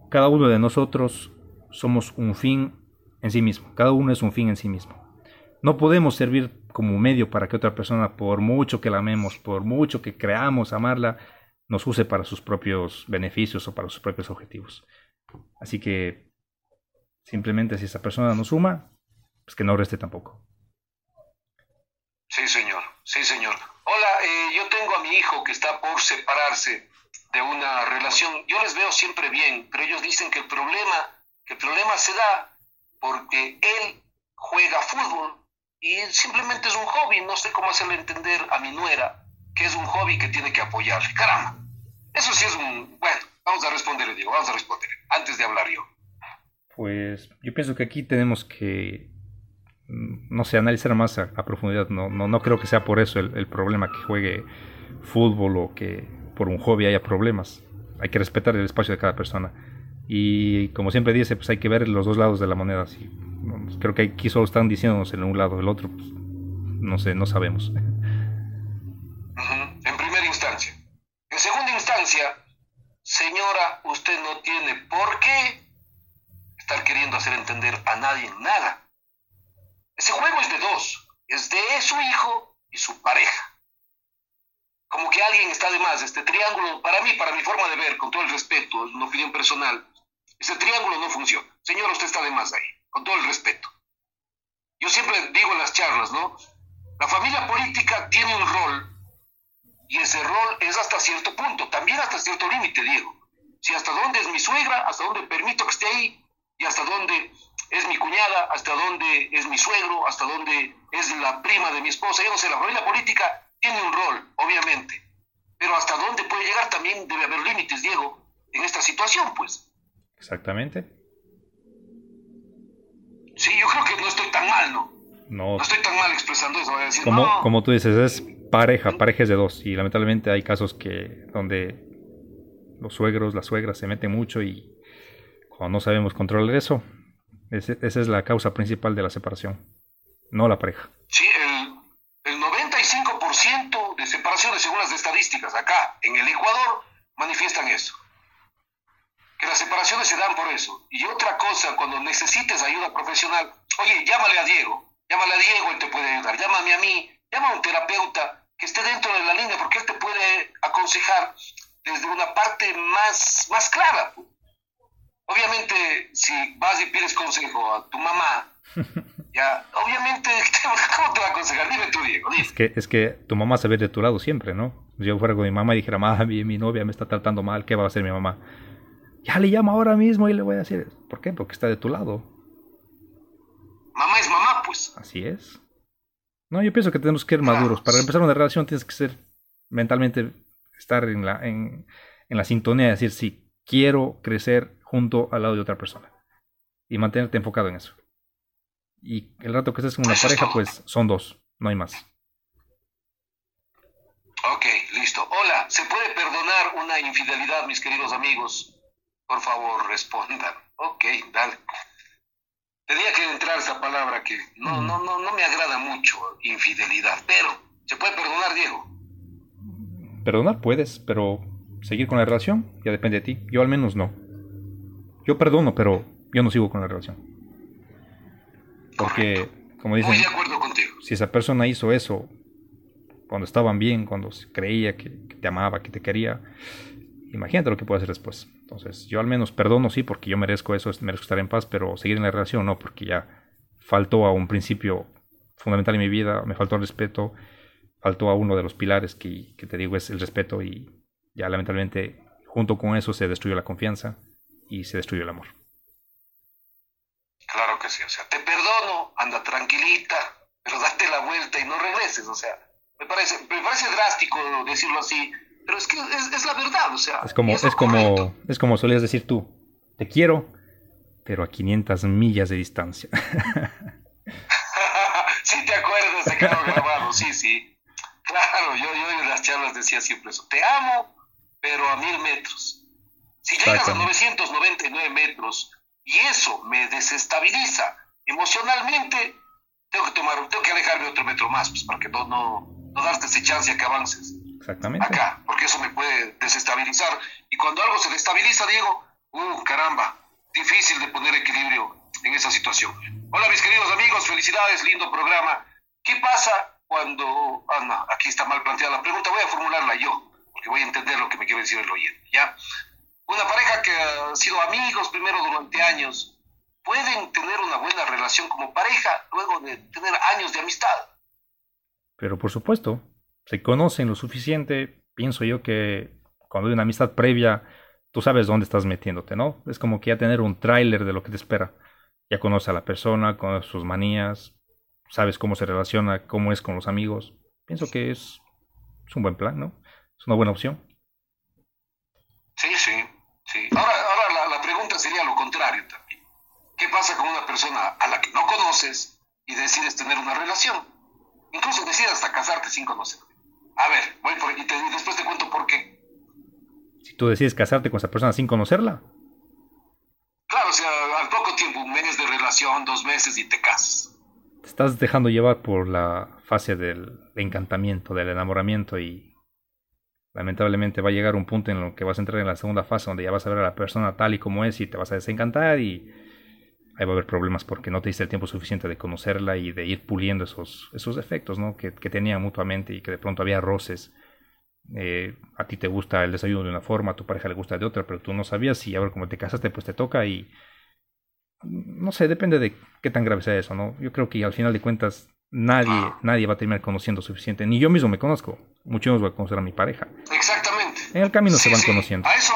A: Cada uno de nosotros somos un fin en sí mismo, cada uno es un fin en sí mismo. No podemos servir como medio para que otra persona, por mucho que la amemos, por mucho que creamos amarla, nos use para sus propios beneficios o para sus propios objetivos. Así que simplemente si esa persona nos suma, pues que no reste tampoco.
B: Sí, señor, sí, señor. Hola, eh, yo tengo a mi hijo que está por separarse de una relación. Yo les veo siempre bien, pero ellos dicen que el problema, que el problema se da porque él juega fútbol y simplemente es un hobby. No sé cómo hacerle entender a mi nuera que es un hobby que tiene que apoyarle. Caramba, eso sí es un... Bueno, vamos a responderle, Diego, vamos a responder antes de hablar yo.
A: Pues yo pienso que aquí tenemos que no sé, analizar más a, profundidad. No, no, no, creo que sea por eso el, problema que juegue fútbol o que por un hobby haya problemas. Hay que respetar el espacio de cada persona. Y como siempre dice, pues hay que ver los dos lados de la moneda. creo que aquí solo están diciéndonos en un lado, el otro, pues, no sé, no sabemos.
B: En primera instancia. En segunda instancia, señora, usted no tiene por qué estar queriendo hacer entender a nadie nada ese juego es de dos, es de su hijo y su pareja. Como que alguien está de más, este triángulo, para mí, para mi forma de ver, con todo el respeto, es una opinión personal, ese triángulo no funciona. Señor, usted está de más ahí, con todo el respeto. Yo siempre digo en las charlas, ¿no? La familia política tiene un rol y ese rol es hasta cierto punto, también hasta cierto límite, Diego. Si hasta dónde es mi suegra, hasta dónde permito que esté ahí y hasta dónde es mi cuñada, hasta dónde es mi suegro, hasta dónde es la prima de mi esposa. Yo no sé, la familia política tiene un rol, obviamente, pero hasta dónde puede llegar también debe haber límites, Diego, en esta situación, pues.
A: Exactamente.
B: Sí, yo creo que no estoy tan mal, ¿no? No, no estoy tan mal expresando eso. decir,
A: como, como tú dices, es pareja, parejas de dos. Y lamentablemente hay casos que donde los suegros, las suegras se meten mucho y cuando no sabemos controlar eso, esa es la causa principal de la separación, no la pareja.
B: Sí, el, el 95% de separaciones, según las estadísticas acá en el Ecuador, manifiestan eso. Que las separaciones se dan por eso. Y otra cosa, cuando necesites ayuda profesional, oye, llámale a Diego, llámale a Diego, él te puede ayudar, llámame a mí, llama a un terapeuta que esté dentro de la línea, porque él te puede aconsejar desde una parte más, más clara. Obviamente, si vas y pides consejo a tu mamá, ya, obviamente, ¿cómo te va a aconsejar? Dime tú, Diego.
A: Es, que, es que tu mamá se ve de tu lado siempre, ¿no? Si yo fuera con mi mamá y dijera, mami, mi novia me está tratando mal, ¿qué va a hacer mi mamá? Ya le llamo ahora mismo y le voy a decir, ¿por qué? Porque está de tu lado.
B: Mamá es mamá, pues.
A: Así es. No, yo pienso que tenemos que ser maduros. Para empezar una relación tienes que ser mentalmente, estar en la, en, en la sintonía, de decir, sí, quiero crecer junto al lado de otra persona. Y mantenerte enfocado en eso. Y el rato que estés con una pareja, pues son dos, no hay más.
B: Ok, listo. Hola, ¿se puede perdonar una infidelidad, mis queridos amigos? Por favor, respondan. Ok, dale. Tenía que entrar esa palabra que no, no, no, no me agrada mucho, infidelidad, pero ¿se puede perdonar, Diego?
A: Perdonar puedes, pero seguir con la relación ya depende de ti. Yo al menos no. Yo perdono, pero yo no sigo con la relación. Porque, como dicen,
B: de acuerdo contigo.
A: si esa persona hizo eso cuando estaban bien, cuando creía que, te amaba, que te quería, imagínate lo que puede hacer después. Entonces, yo al menos perdono, sí, porque yo merezco eso, merezco estar en paz, pero seguir en la relación no, porque ya faltó a un principio fundamental en mi vida, me faltó el respeto, faltó a uno de los pilares que, que te digo es el respeto y ya lamentablemente junto con eso se destruyó la confianza y se destruyó el amor.
B: Claro que sí, o sea, te perdono, anda tranquilita, pero date la vuelta y no regreses, o sea, me parece, me parece drástico decirlo así, pero es que es, la verdad, o sea.
A: Es como, es, como, es como solías decir tú, te quiero, pero a 500 millas de distancia.
B: sí, te acuerdas, se quedó grabado, sí, sí. Claro, yo, yo en las charlas decía siempre eso, te amo, pero a mil metros. Si llegas a 999 metros y eso me desestabiliza emocionalmente, tengo que tomar, tengo que alejarme otro metro más, pues para que no, no, no darte esa chance a que avances.
A: Exactamente.
B: Acá, porque eso me puede desestabilizar. Y cuando algo se destabiliza, Diego, uh, caramba, difícil de poner equilibrio en esa situación. Hola, mis queridos amigos, felicidades, lindo programa. ¿Qué pasa cuando, ah, no, aquí está mal planteada la pregunta, voy a formularla yo, porque voy a entender lo que me quiere decir el oyente, ¿ya? Una pareja que ha sido amigos primero durante años, pueden tener una buena relación como pareja luego de tener años de amistad.
A: Pero por supuesto, se conocen lo suficiente, pienso yo que cuando hay una amistad previa, tú sabes dónde estás metiéndote, ¿no? Es como que ya tener un tráiler de lo que te espera. Ya conoces a la persona, conoces sus manías, sabes cómo se relaciona, cómo es con los amigos. Pienso que es, es un buen plan, ¿no? Es una buena opción.
B: Sí, sí, sí. Ahora, ahora la, pregunta sería lo contrario también. ¿Qué pasa con una persona a la que no conoces y decides tener una relación? Incluso decides hasta casarte sin conocer. A ver, voy por y, y después te cuento por qué.
A: Si tú decides casarte con esa persona sin conocerla.
B: Claro, o sea, al poco tiempo, un mes de relación, dos meses y te casas
A: te estás dejando llevar por la fase del encantamiento, del enamoramiento y lamentablemente va a llegar un punto en el que vas a entrar en la segunda fase donde ya vas a ver a la persona tal y como es y te vas a desencantar y ahí va a haber problemas porque no te diste el tiempo suficiente de conocerla y de ir puliendo esos, esos defectos ¿no? que, que mutuamente y que de pronto había roces. Eh, a ti te gusta el desayuno de una forma, a tu pareja le gusta de otra, pero tú no sabías y a ver cómo te casaste pues te toca y no sé, depende de qué tan grave sea eso, ¿no? Yo creo que al final de cuentas nadie, nadie va a terminar conociendo suficiente. Ni yo mismo me conozco. Mucho menos voy a conocer a mi pareja.
B: Exactamente.
A: En el camino se van conociendo.
B: A eso,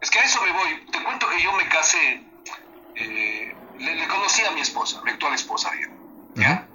B: es que a eso me voy. Te cuento que yo me casé, eh, le, conocí a mi esposa, mi actual esposa, ¿ya?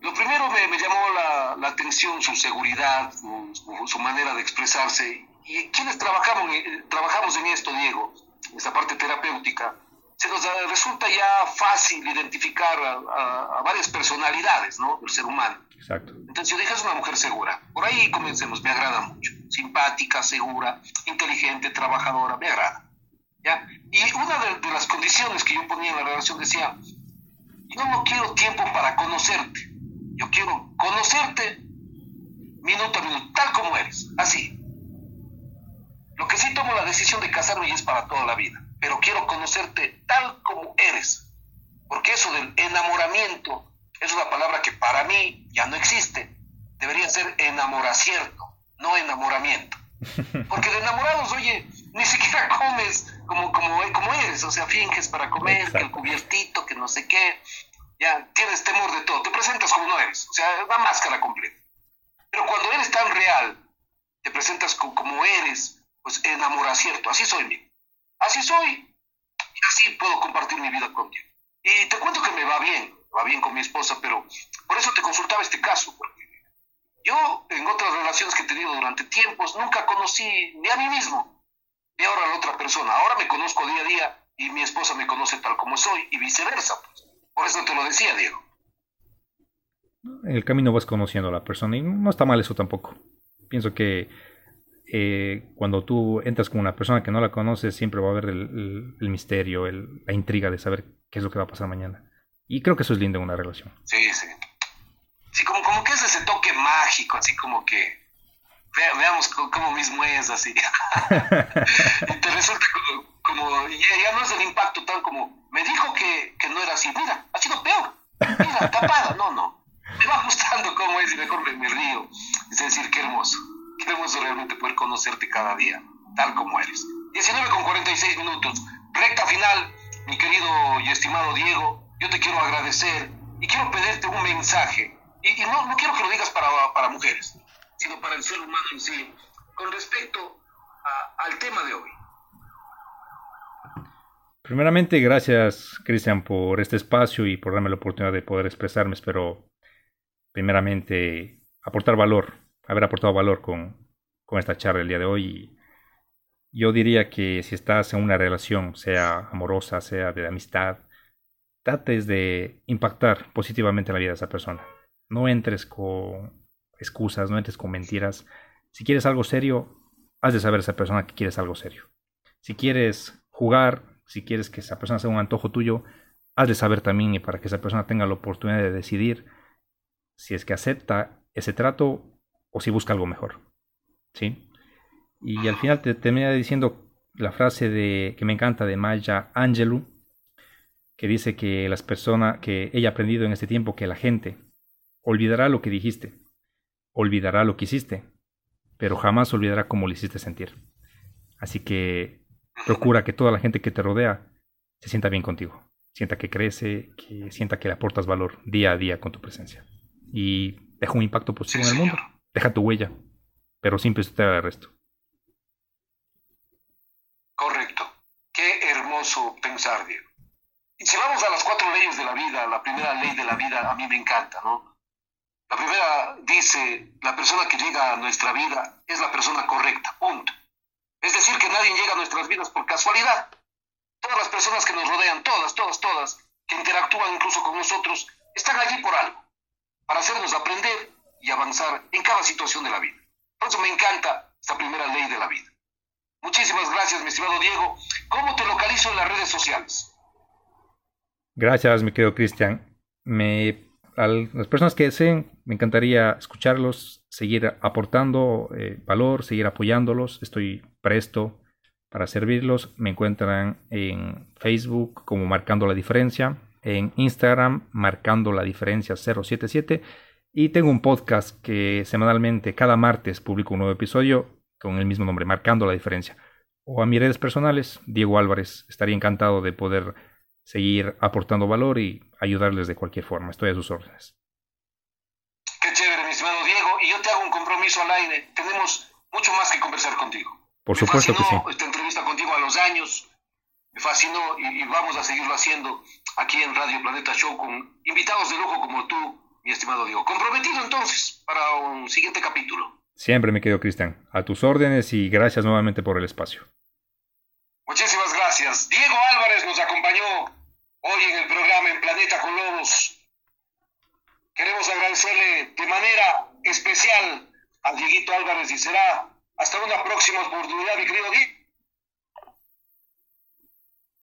B: Lo primero me, me llamó la, la, atención su seguridad, su, su, manera de expresarse. ¿Y quienes trabajamos, trabajamos en esto, Diego? esa parte terapéutica, se nos resulta ya fácil identificar a, varias personalidades ¿no? del ser humano.
A: Exacto.
B: Entonces yo dije, es una mujer segura. Por ahí comencemos, me agrada mucho. Simpática, segura, inteligente, trabajadora, me agrada. ¿ya? Y una de, las condiciones que yo ponía en la relación decía, yo no quiero tiempo para conocerte. Yo quiero conocerte minuto a minuto, tal como eres, así. Lo que sí tomo la decisión de casarme y es para toda la vida, pero quiero conocerte tal como eres, porque eso del enamoramiento es una palabra que para mí ya no existe. Debería ser enamoracierto, no enamoramiento. Porque de enamorados, oye, ni siquiera comes como, como, como eres, o sea, finges para comer, que el cubiertito, que no sé qué, ya tienes temor de todo, te presentas como no eres, o sea, una máscara completa. Pero cuando eres tan real, te presentas como eres, pues enamoracierto, así soy, mío. Así soy, y así puedo compartir mi vida contigo. Y te cuento que me va bien, va bien con mi esposa, pero por eso te consultaba este caso, porque yo en otras relaciones que he tenido durante tiempos nunca conocí ni a mí mismo, ni ahora a la otra persona. Ahora me conozco día a día y mi esposa me conoce tal como soy y viceversa. Pues. Por eso te lo decía, Diego.
A: En el camino vas conociendo a la persona y no está mal eso tampoco. Pienso que eh, cuando tú entras con una persona que no la conoces, siempre va a haber el, misterio, la intriga de saber qué es lo que va a pasar mañana. Y creo que eso es lindo en una relación.
B: Sí, sí. Sí, como, como que es ese toque mágico, así como que veamos cómo mismo es así. y te resulta como, ya, no es el impacto tan como, me dijo que, que no era así, mira, ha sido peor, mira, tapada, no, no. Me va gustando cómo es y mejor me, me río. Es decir, qué hermoso, qué hermoso realmente poder conocerte cada día, tal como eres. 19 con 46 minutos, recta final, mi querido y estimado Diego, yo te quiero agradecer y quiero pedirte un mensaje y, no, no, quiero que lo digas para, para, mujeres, sino para el ser humano en sí, con respecto al tema de hoy.
A: Primeramente, gracias, Cristian, por este espacio y por darme la oportunidad de poder expresarme. Espero, primeramente, aportar valor, haber aportado valor con, con esta charla el día de hoy. yo diría que si estás en una relación, sea amorosa, sea de amistad, trates de impactar positivamente la vida de esa persona. No entres con excusas, no entres con mentiras. Si quieres algo serio, has de saber a esa persona que quieres algo serio. Si quieres jugar, si quieres que esa persona sea un antojo tuyo, has de saber también y para que esa persona tenga la oportunidad de decidir si es que acepta ese trato o si busca algo mejor. ¿Sí? Y al final te termina diciendo la frase de que me encanta de Maya Angelou, que dice que las personas que ella ha aprendido en este tiempo que la gente Olvidará lo que dijiste, olvidará lo que hiciste, pero jamás olvidará cómo le hiciste sentir. Así que procura que toda la gente que te rodea se sienta bien contigo, sienta que crece, que sienta que le aportas valor día a día con tu presencia. Y deja un impacto positivo en el mundo, deja tu huella, pero siempre usted el resto.
B: Correcto. Qué hermoso pensar, Diego. Y si vamos a las cuatro leyes de la vida, la primera ley de la vida a mí me encanta, ¿no? La primera dice, la persona que llega a nuestra vida es la persona correcta, punto. Es decir, que nadie llega a nuestras vidas por casualidad. Todas las personas que nos rodean, todas, todas, todas, que interactúan incluso con nosotros, están allí por algo, para hacernos aprender y avanzar en cada situación de la vida. Por eso me encanta esta primera ley de la vida. Muchísimas gracias, mi estimado Diego. ¿Cómo te localizo en las redes sociales?
A: Gracias, mi querido Cristian. Me las personas que deseen, me encantaría escucharlos, seguir aportando eh, valor, seguir apoyándolos. Estoy presto para servirlos. Me encuentran en Facebook como Marcando la Diferencia, en Instagram Marcando la Diferencia 077 y tengo un podcast que semanalmente, cada martes, publico un nuevo episodio con el mismo nombre, Marcando la Diferencia. O a mis redes personales, Diego Álvarez. Estaría encantado de poder seguir aportando valor y ayudarles de cualquier forma. Estoy a sus órdenes.
B: Qué chévere, mi estimado Diego. Y yo te hago un compromiso al aire. Tenemos mucho más que conversar contigo.
A: Por supuesto que sí.
B: Esta entrevista contigo a los años me fascinó y, vamos a seguirlo haciendo aquí en Radio Planeta Show con invitados de lujo como tú, mi estimado Diego. Comprometido entonces para un siguiente capítulo.
A: Siempre me quedo, Cristian. A tus órdenes y gracias nuevamente por el espacio.
B: Muchísimas gracias. Diego Álvarez nos acompañó hoy en el programa En Planeta con Lobos. Queremos agradecerle de manera especial a Dieguito Álvarez y será hasta una próxima oportunidad, mi querido Diego.